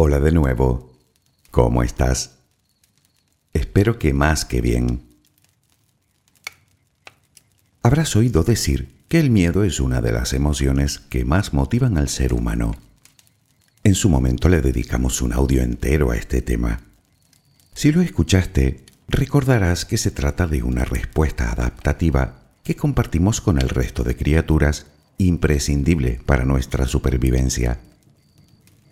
Hola de nuevo. ¿Cómo estás? Espero que más que bien. Habrás oído decir que el miedo es una de las emociones que más motivan al ser humano. En su momento le dedicamos un audio entero a este tema. Si lo escuchaste, recordarás que se trata de una respuesta adaptativa que compartimos con el resto de criaturas imprescindible para nuestra supervivencia.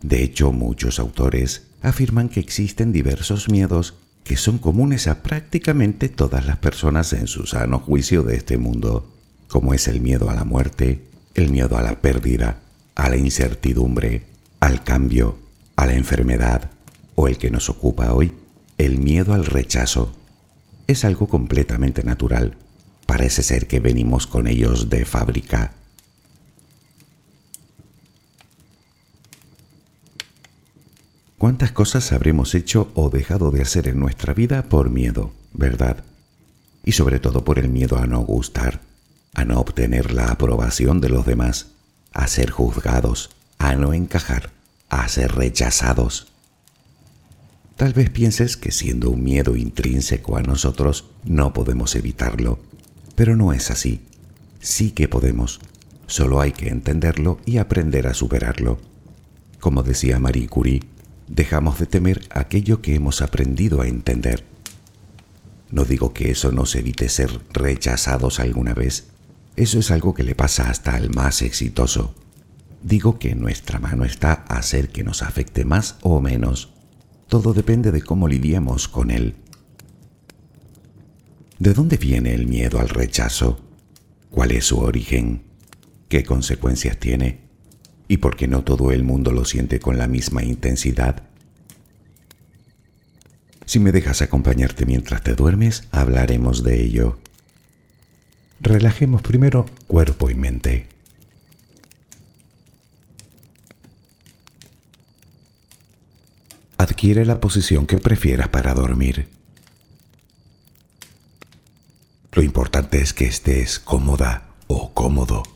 De hecho, muchos autores afirman que existen diversos miedos que son comunes a prácticamente todas las personas en su sano juicio de este mundo, como es el miedo a la muerte, el miedo a la pérdida, a la incertidumbre, al cambio, a la enfermedad o el que nos ocupa hoy, el miedo al rechazo. Es algo completamente natural. Parece ser que venimos con ellos de fábrica. ¿Cuántas cosas habremos hecho o dejado de hacer en nuestra vida por miedo, verdad? Y sobre todo por el miedo a no gustar, a no obtener la aprobación de los demás, a ser juzgados, a no encajar, a ser rechazados. Tal vez pienses que siendo un miedo intrínseco a nosotros no podemos evitarlo, pero no es así. Sí que podemos, solo hay que entenderlo y aprender a superarlo. Como decía Marie Curie, dejamos de temer aquello que hemos aprendido a entender. No digo que eso nos evite ser rechazados alguna vez, eso es algo que le pasa hasta al más exitoso. Digo que nuestra mano está hacer que nos afecte más o menos. Todo depende de cómo lidiemos con él. ¿De dónde viene el miedo al rechazo? ¿Cuál es su origen? ¿Qué consecuencias tiene? Y porque no todo el mundo lo siente con la misma intensidad. Si me dejas acompañarte mientras te duermes, hablaremos de ello. Relajemos primero cuerpo y mente. Adquiere la posición que prefieras para dormir. Lo importante es que estés cómoda o cómodo.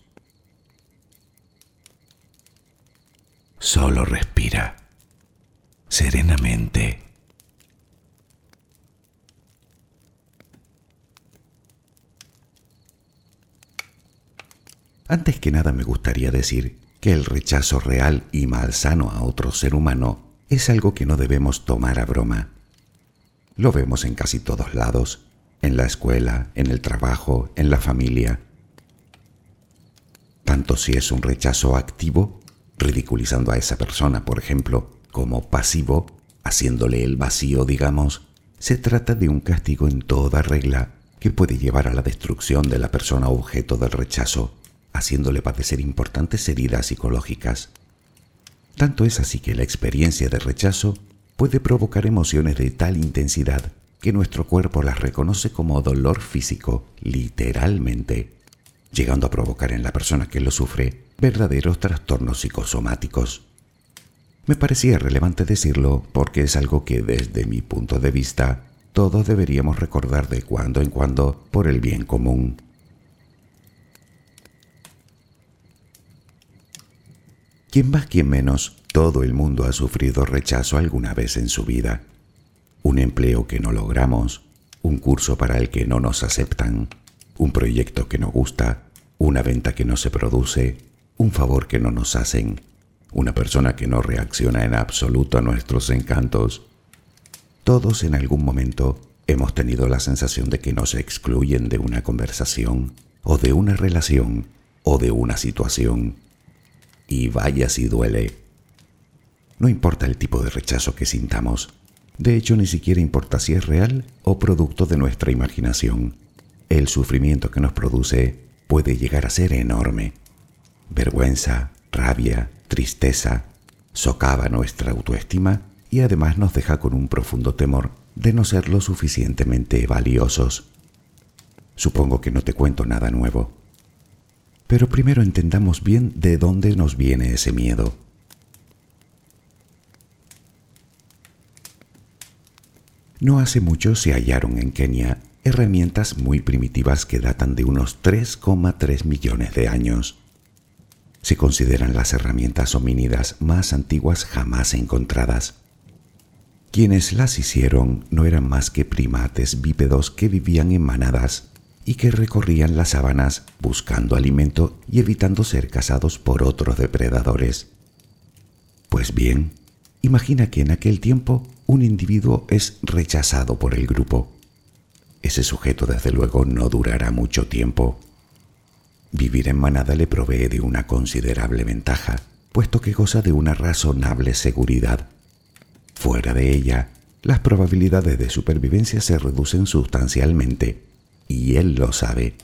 Solo respira serenamente. Antes que nada me gustaría decir que el rechazo real y malsano a otro ser humano es algo que no debemos tomar a broma. Lo vemos en casi todos lados, en la escuela, en el trabajo, en la familia. Tanto si es un rechazo activo, ridiculizando a esa persona, por ejemplo, como pasivo, haciéndole el vacío, digamos, se trata de un castigo en toda regla que puede llevar a la destrucción de la persona objeto del rechazo, haciéndole padecer importantes heridas psicológicas. Tanto es así que la experiencia de rechazo puede provocar emociones de tal intensidad que nuestro cuerpo las reconoce como dolor físico, literalmente, llegando a provocar en la persona que lo sufre verdaderos trastornos psicosomáticos. Me parecía relevante decirlo porque es algo que desde mi punto de vista todos deberíamos recordar de cuando en cuando por el bien común. Quien más, quien menos, todo el mundo ha sufrido rechazo alguna vez en su vida. Un empleo que no logramos, un curso para el que no nos aceptan, un proyecto que no gusta, una venta que no se produce, un favor que no nos hacen, una persona que no reacciona en absoluto a nuestros encantos. Todos en algún momento hemos tenido la sensación de que nos excluyen de una conversación o de una relación o de una situación. Y vaya si duele. No importa el tipo de rechazo que sintamos. De hecho, ni siquiera importa si es real o producto de nuestra imaginación. El sufrimiento que nos produce puede llegar a ser enorme. Vergüenza, rabia, tristeza, socava nuestra autoestima y además nos deja con un profundo temor de no ser lo suficientemente valiosos. Supongo que no te cuento nada nuevo. Pero primero entendamos bien de dónde nos viene ese miedo. No hace mucho se hallaron en Kenia herramientas muy primitivas que datan de unos 3,3 millones de años se consideran las herramientas homínidas más antiguas jamás encontradas. Quienes las hicieron no eran más que primates bípedos que vivían en manadas y que recorrían las sabanas buscando alimento y evitando ser cazados por otros depredadores. Pues bien, imagina que en aquel tiempo un individuo es rechazado por el grupo. Ese sujeto desde luego no durará mucho tiempo Vivir en manada le provee de una considerable ventaja, puesto que goza de una razonable seguridad. Fuera de ella, las probabilidades de supervivencia se reducen sustancialmente, y él lo sabe.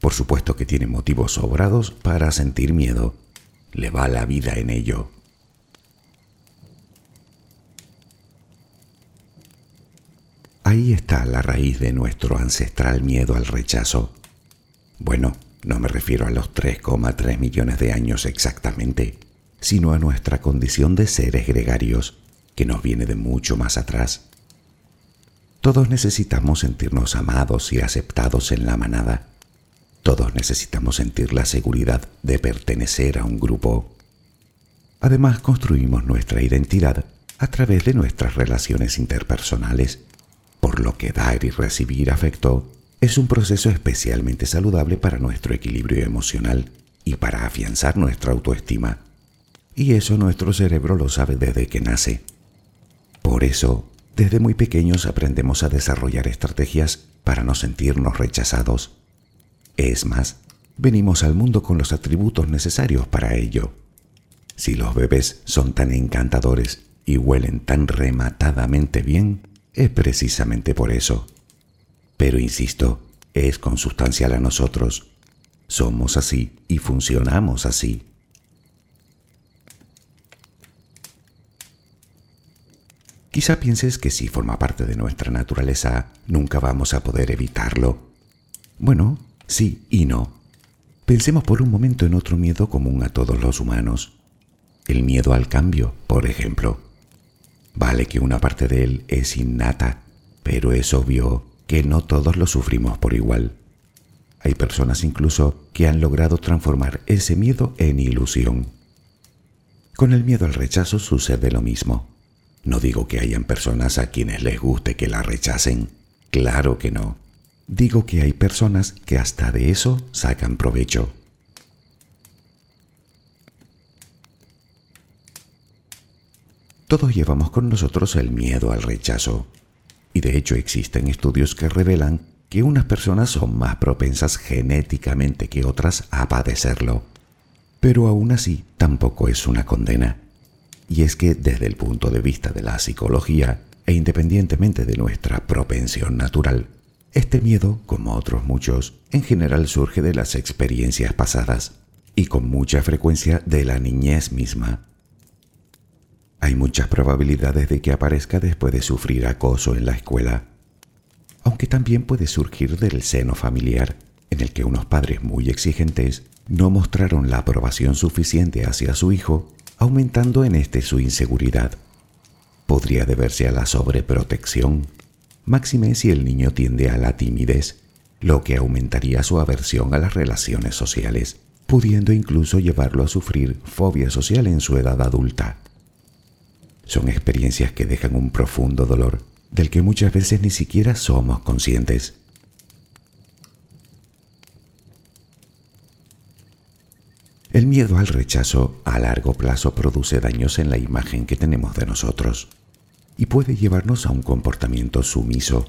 Por supuesto que tiene motivos sobrados para sentir miedo. Le va la vida en ello. Ahí está la raíz de nuestro ancestral miedo al rechazo Bueno, no me refiero a los 3,3 millones de años exactamente, sino a nuestra condición de seres gregarios, que nos viene de mucho más atrás. Todos necesitamos sentirnos amados y aceptados en la manada. Todos necesitamos sentir la seguridad de pertenecer a un grupo. Además, construimos nuestra identidad a través de nuestras relaciones interpersonales, por lo que dar y recibir afecto es un proceso especialmente saludable para nuestro equilibrio emocional y para afianzar nuestra autoestima. Y eso nuestro cerebro lo sabe desde que nace. Por eso, desde muy pequeños aprendemos a desarrollar estrategias para no sentirnos rechazados. Es más, venimos al mundo con los atributos necesarios para ello. Si los bebés son tan encantadores y huelen tan rematadamente bien, es precisamente por eso. Pero insisto, es consustancial a nosotros. Somos así y funcionamos así. Quizá pienses que si forma parte de nuestra naturaleza, nunca vamos a poder evitarlo. Bueno, sí y no. Pensemos por un momento en otro miedo común a todos los humanos. El miedo al cambio, por ejemplo. Vale que una parte de él es innata, pero es obvio que no todos lo sufrimos por igual. Hay personas incluso que han logrado transformar ese miedo en ilusión. Con el miedo al rechazo sucede lo mismo. No digo que hayan personas a quienes les guste que la rechacen. Claro que no. Digo que hay personas que hasta de eso sacan provecho. Todos llevamos con nosotros el miedo al rechazo y de hecho existen estudios que revelan que unas personas son más propensas genéticamente que otras a padecerlo. Pero aún así tampoco es una condena. Y es que desde el punto de vista de la psicología, e independientemente de nuestra propensión natural, este miedo, como otros muchos, en general surge de las experiencias pasadas y con mucha frecuencia de la niñez misma. Hay muchas probabilidades de que aparezca después de sufrir acoso en la escuela, aunque también puede surgir del seno familiar, en el que unos padres muy exigentes no mostraron la aprobación suficiente hacia su hijo, aumentando en este su inseguridad. Podría deberse a la sobreprotección, máxime si el niño tiende a la timidez, lo que aumentaría su aversión a las relaciones sociales, pudiendo incluso llevarlo a sufrir fobia social en su edad adulta. Son experiencias que dejan un profundo dolor del que muchas veces ni siquiera somos conscientes. El miedo al rechazo a largo plazo produce daños en la imagen que tenemos de nosotros y puede llevarnos a un comportamiento sumiso,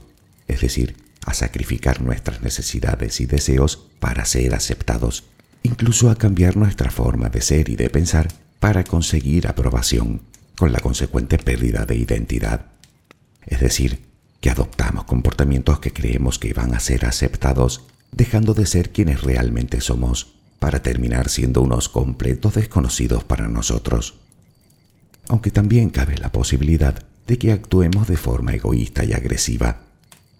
es decir, a sacrificar nuestras necesidades y deseos para ser aceptados, incluso a cambiar nuestra forma de ser y de pensar para conseguir aprobación con la consecuente pérdida de identidad. Es decir, que adoptamos comportamientos que creemos que van a ser aceptados, dejando de ser quienes realmente somos, para terminar siendo unos completos desconocidos para nosotros. Aunque también cabe la posibilidad de que actuemos de forma egoísta y agresiva,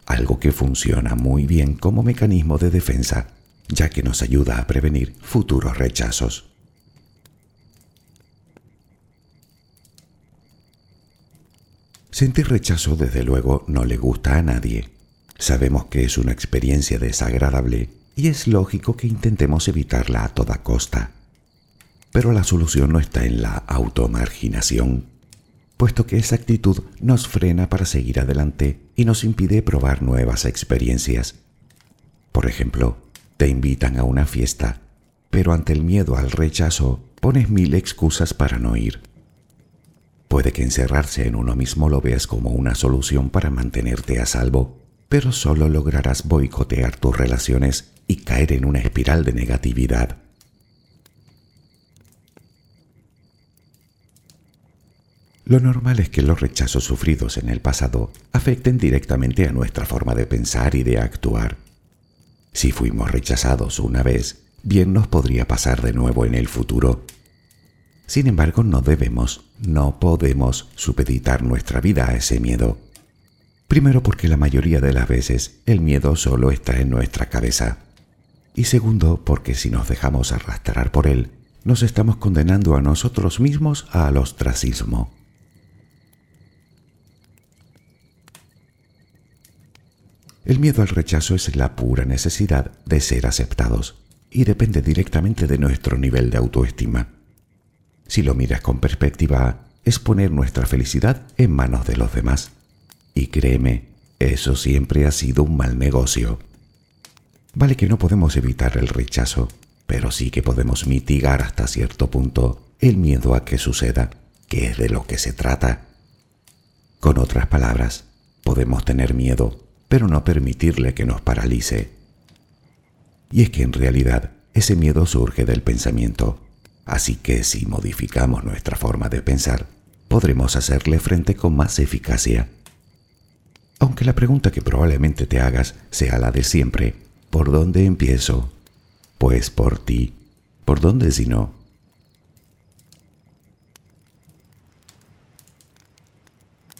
algo que funciona muy bien como mecanismo de defensa, ya que nos ayuda a prevenir futuros rechazos. Sentir rechazo desde luego no le gusta a nadie. Sabemos que es una experiencia desagradable y es lógico que intentemos evitarla a toda costa. Pero la solución no está en la automarginación, puesto que esa actitud nos frena para seguir adelante y nos impide probar nuevas experiencias. Por ejemplo, te invitan a una fiesta, pero ante el miedo al rechazo pones mil excusas para no ir. Puede que encerrarse en uno mismo lo veas como una solución para mantenerte a salvo, pero solo lograrás boicotear tus relaciones y caer en una espiral de negatividad. Lo normal es que los rechazos sufridos en el pasado afecten directamente a nuestra forma de pensar y de actuar. Si fuimos rechazados una vez, bien nos podría pasar de nuevo en el futuro sin embargo, no debemos, no podemos supeditar nuestra vida a ese miedo. Primero porque la mayoría de las veces el miedo solo está en nuestra cabeza. Y segundo, porque si nos dejamos arrastrar por él, nos estamos condenando a nosotros mismos al ostracismo. El miedo al rechazo es la pura necesidad de ser aceptados y depende directamente de nuestro nivel de autoestima. Si lo miras con perspectiva, es poner nuestra felicidad en manos de los demás. Y créeme, eso siempre ha sido un mal negocio. Vale que no podemos evitar el rechazo, pero sí que podemos mitigar hasta cierto punto el miedo a que suceda, que es de lo que se trata. Con otras palabras, podemos tener miedo, pero no permitirle que nos paralice. Y es que en realidad ese miedo surge del pensamiento, así que si modificamos nuestra forma de pensar, podremos hacerle frente con más eficacia. Aunque la pregunta que probablemente te hagas sea la de siempre, ¿por dónde empiezo? Pues por ti. ¿Por dónde si no?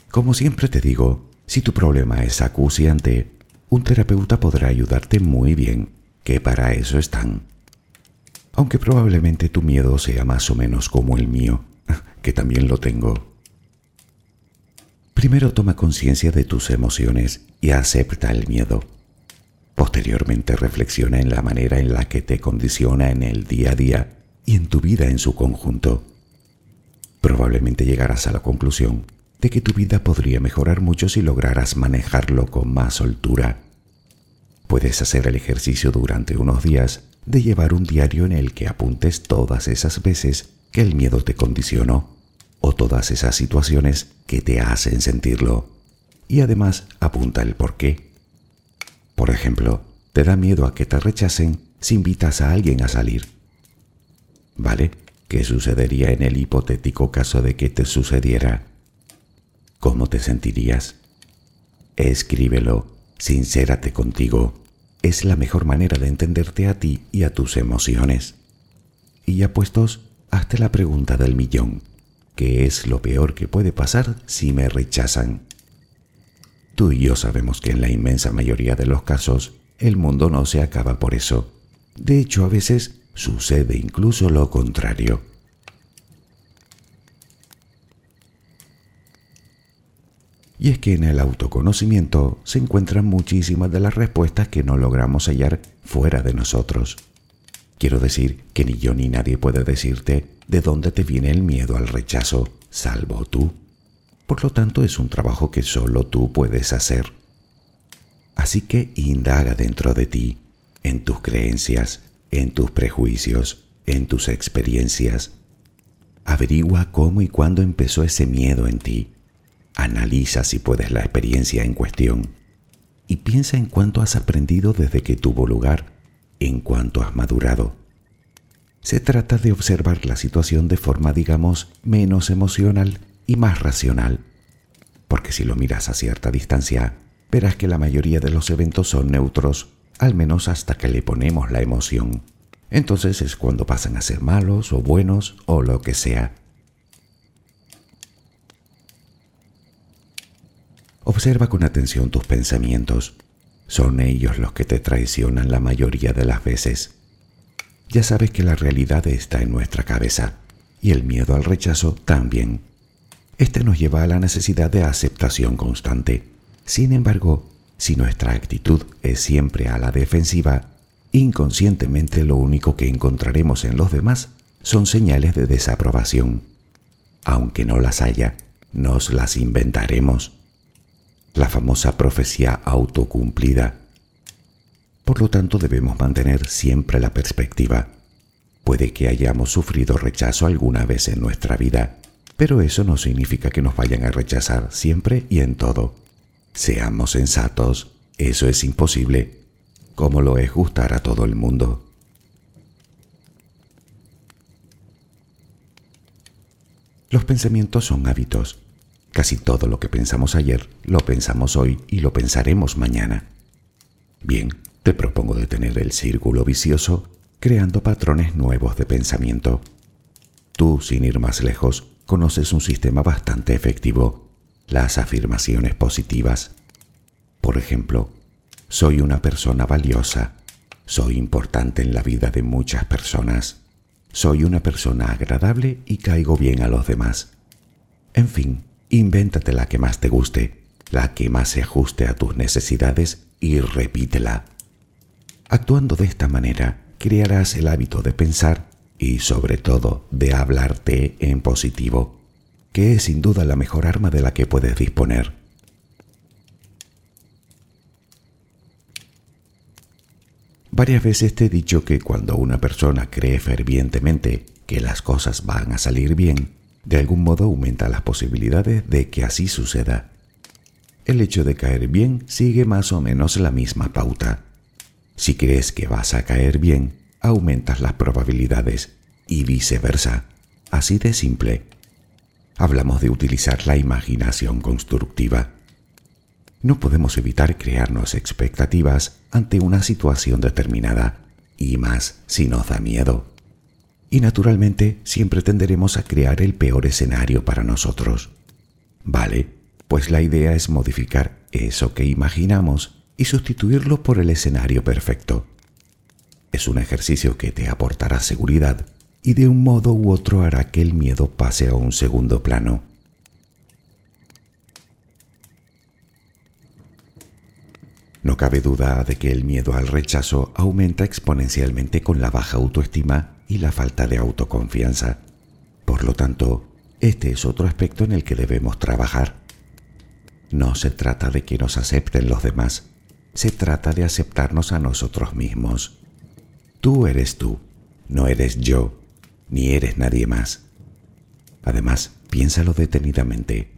Como siempre te digo, si tu problema es acuciante, un terapeuta podrá ayudarte muy bien, que para eso están. Aunque probablemente tu miedo sea más o menos como el mío, que también lo tengo. Primero toma conciencia de tus emociones y acepta el miedo. Posteriormente reflexiona en la manera en la que te condiciona en el día a día y en tu vida en su conjunto. Probablemente llegarás a la conclusión de que tu vida podría mejorar mucho si lograras manejarlo con más soltura. Puedes hacer el ejercicio durante unos días de llevar un diario en el que apuntes todas esas veces que el miedo te condicionó o todas esas situaciones que te hacen sentirlo. Y además apunta el por qué. Por ejemplo, te da miedo a que te rechacen si invitas a alguien a salir. ¿Vale? ¿Qué sucedería en el hipotético caso de que te sucediera? ¿Cómo te sentirías? Escríbelo, sincérate contigo. Es la mejor manera de entenderte a ti y a tus emociones. Y ya puestos, hazte la pregunta del millón. ¿Qué es lo peor que puede pasar si me rechazan? Tú y yo sabemos que en la inmensa mayoría de los casos, el mundo no se acaba por eso. De hecho, a veces sucede incluso lo contrario. Y es que en el autoconocimiento se encuentran muchísimas de las respuestas que no logramos hallar fuera de nosotros. Quiero decir que ni yo ni nadie puede decirte de dónde te viene el miedo al rechazo, salvo tú. Por lo tanto, es un trabajo que solo tú puedes hacer. Así que indaga dentro de ti, en tus creencias, en tus prejuicios, en tus experiencias. Averigua cómo y cuándo empezó ese miedo en ti Analiza si puedes la experiencia en cuestión y piensa en cuánto has aprendido desde que tuvo lugar, en cuánto has madurado. Se trata de observar la situación de forma, digamos, menos emocional y más racional, porque si lo miras a cierta distancia, verás que la mayoría de los eventos son neutros, al menos hasta que le ponemos la emoción. Entonces es cuando pasan a ser malos o buenos o lo que sea. Observa con atención tus pensamientos. Son ellos los que te traicionan la mayoría de las veces. Ya sabes que la realidad está en nuestra cabeza y el miedo al rechazo también. Este nos lleva a la necesidad de aceptación constante. Sin embargo, si nuestra actitud es siempre a la defensiva, inconscientemente lo único que encontraremos en los demás son señales de desaprobación. Aunque no las haya, nos las inventaremos la famosa profecía autocumplida. Por lo tanto, debemos mantener siempre la perspectiva. Puede que hayamos sufrido rechazo alguna vez en nuestra vida, pero eso no significa que nos vayan a rechazar siempre y en todo. Seamos sensatos, eso es imposible, como lo es gustar a todo el mundo. Los pensamientos son hábitos Casi todo lo que pensamos ayer lo pensamos hoy y lo pensaremos mañana. Bien, te propongo detener el círculo vicioso creando patrones nuevos de pensamiento. Tú, sin ir más lejos, conoces un sistema bastante efectivo, las afirmaciones positivas. Por ejemplo, soy una persona valiosa, Soy importante en la vida de muchas personas. Soy una persona agradable y caigo bien a los demás. En fin, invéntate la que más te guste, la que más se ajuste a tus necesidades y repítela. Actuando de esta manera, crearás el hábito de pensar y sobre todo de hablarte en positivo, que es sin duda la mejor arma de la que puedes disponer. Varias veces te he dicho que cuando una persona cree fervientemente que las cosas van a salir bien, de algún modo aumenta las posibilidades de que así suceda. El hecho de caer bien sigue más o menos la misma pauta. Si crees que vas a caer bien, aumentas las probabilidades y viceversa. Así de simple. Hablamos de utilizar la imaginación constructiva. No podemos evitar crearnos expectativas ante una situación determinada, y más si nos da miedo. Y naturalmente siempre tenderemos a crear el peor escenario para nosotros. Vale, pues la idea es modificar eso que imaginamos y sustituirlo por el escenario perfecto. Es un ejercicio que te aportará seguridad y de un modo u otro hará que el miedo pase a un segundo plano. No cabe duda de que el miedo al rechazo aumenta exponencialmente con la baja autoestima y la falta de autoconfianza. Por lo tanto, este es otro aspecto en el que debemos trabajar. No se trata de que nos acepten los demás, se trata de aceptarnos a nosotros mismos. Tú eres tú, no eres yo, ni eres nadie más. Además, piénsalo detenidamente.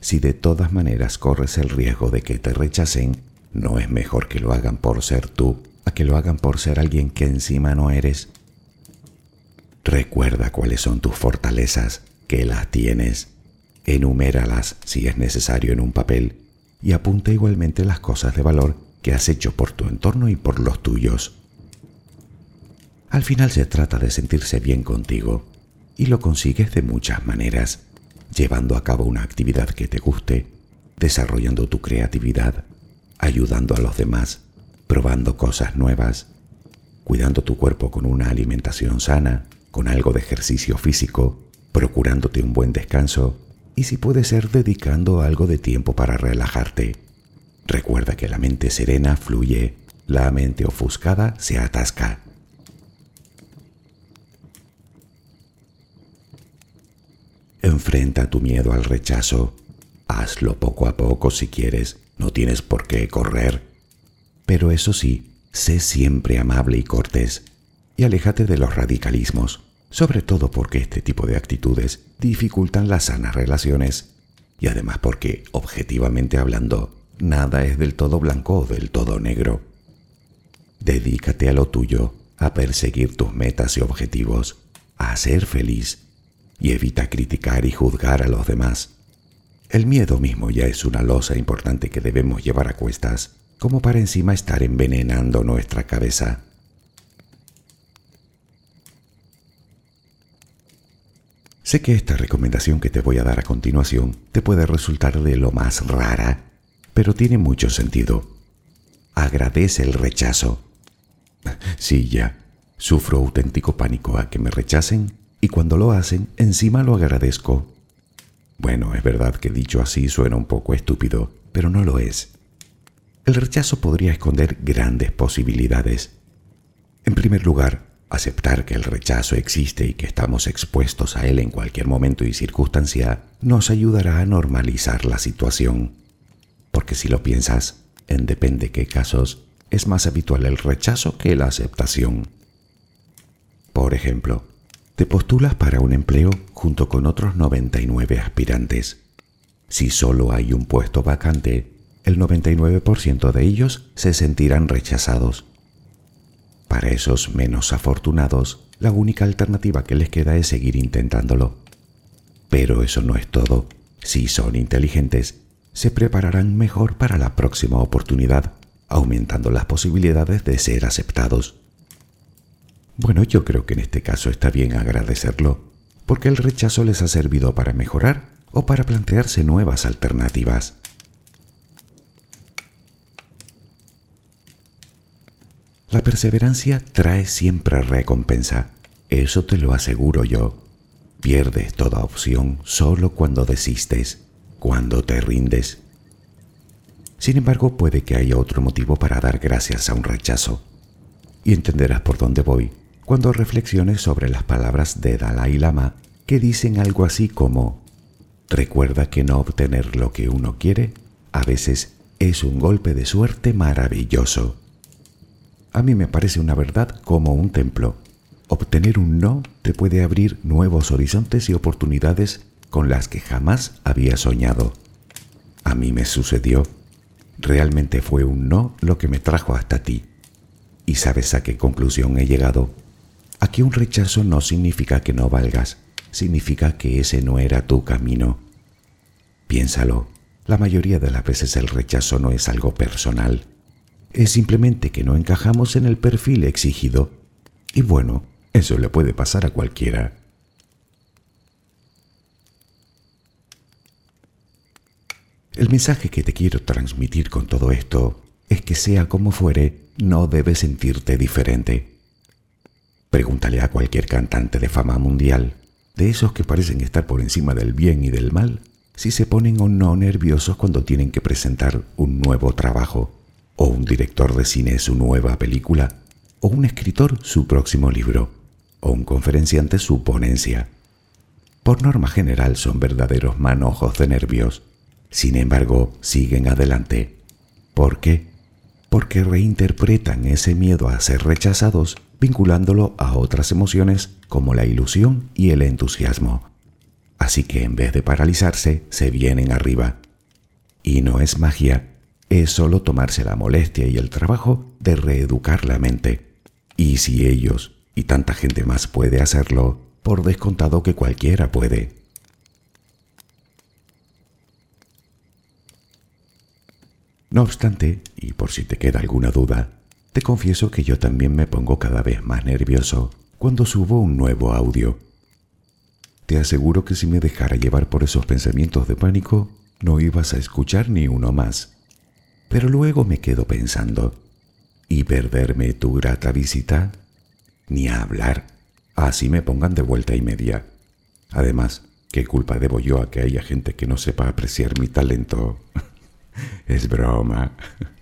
Si de todas maneras corres el riesgo de que te rechacen, ¿No es mejor que lo hagan por ser tú a que lo hagan por ser alguien que encima no eres? Recuerda cuáles son tus fortalezas, que las tienes. Enuméralas si es necesario en un papel y apunta igualmente las cosas de valor que has hecho por tu entorno y por los tuyos. Al final se trata de sentirse bien contigo y lo consigues de muchas maneras, llevando a cabo una actividad que te guste, desarrollando tu creatividad, ayudando a los demás, probando cosas nuevas, cuidando tu cuerpo con una alimentación sana, con algo de ejercicio físico, procurándote un buen descanso y si puede ser dedicando algo de tiempo para relajarte. Recuerda que la mente serena fluye, la mente ofuscada se atasca. Enfrenta tu miedo al rechazo. Hazlo poco a poco si quieres, no tienes por qué correr. Pero eso sí, sé siempre amable y cortés y aléjate de los radicalismos, sobre todo porque este tipo de actitudes dificultan las sanas relaciones y además porque, objetivamente hablando, nada es del todo blanco o del todo negro. Dedícate a lo tuyo, a perseguir tus metas y objetivos, a ser feliz y evita criticar y juzgar a los demás. El miedo mismo ya es una losa importante que debemos llevar a cuestas, como para encima estar envenenando nuestra cabeza. Sé que esta recomendación que te voy a dar a continuación te puede resultar de lo más rara, pero tiene mucho sentido. Agradece el rechazo. Sí, ya, sufro auténtico pánico a que me rechacen y cuando lo hacen, encima lo agradezco. Bueno, es verdad que dicho así suena un poco estúpido, pero no lo es. El rechazo podría esconder grandes posibilidades. En primer lugar, aceptar que el rechazo existe y que estamos expuestos a él en cualquier momento y circunstancia nos ayudará a normalizar la situación. Porque si lo piensas, en depende qué casos, es más habitual el rechazo que la aceptación. Por ejemplo, te postulas para un empleo junto con otros 99 aspirantes. Si solo hay un puesto vacante, el 99% de ellos se sentirán rechazados. Para esos menos afortunados, la única alternativa que les queda es seguir intentándolo. Pero eso no es todo. Si son inteligentes, se prepararán mejor para la próxima oportunidad, aumentando las posibilidades de ser aceptados. Bueno, yo creo que en este caso está bien agradecerlo, porque el rechazo les ha servido para mejorar o para plantearse nuevas alternativas. La perseverancia trae siempre recompensa, eso te lo aseguro yo. Pierdes toda opción solo cuando desistes, cuando te rindes. Sin embargo, puede que haya otro motivo para dar gracias a un rechazo. Y entenderás por dónde voy cuando reflexiones sobre las palabras de Dalai Lama que dicen algo así como, recuerda que no obtener lo que uno quiere a veces es un golpe de suerte maravilloso. A mí me parece una verdad como un templo. Obtener un no te puede abrir nuevos horizontes y oportunidades con las que jamás había soñado. A mí me sucedió. Realmente fue un no lo que me trajo hasta ti. ¿Y sabes a qué conclusión he llegado? Aquí un rechazo no significa que no valgas, significa que ese no era tu camino. Piénsalo, la mayoría de las veces el rechazo no es algo personal, es simplemente que no encajamos en el perfil exigido. Y bueno, eso le puede pasar a cualquiera. El mensaje que te quiero transmitir con todo esto es que sea como fuere, no debes sentirte diferente. Pregúntale a cualquier cantante de fama mundial, de esos que parecen estar por encima del bien y del mal, si se ponen o no nerviosos cuando tienen que presentar un nuevo trabajo, o un director de cine su nueva película, o un escritor su próximo libro, o un conferenciante su ponencia. Por norma general son verdaderos manojos de nervios. Sin embargo, siguen adelante. ¿Por qué? Porque reinterpretan ese miedo a ser rechazados vinculándolo a otras emociones como la ilusión y el entusiasmo. Así que en vez de paralizarse, se vienen arriba. Y no es magia, es solo tomarse la molestia y el trabajo de reeducar la mente. Y si ellos y tanta gente más puede hacerlo, por descontado que cualquiera puede. No obstante, y por si te queda alguna duda, te confieso que yo también me pongo cada vez más nervioso cuando subo un nuevo audio. Te aseguro que si me dejara llevar por esos pensamientos de pánico, no ibas a escuchar ni uno más. Pero luego me quedo pensando, ¿y perderme tu grata visita? Ni a hablar, así me pongan de vuelta y media. Además, ¿qué culpa debo yo a que haya gente que no sepa apreciar mi talento? es broma.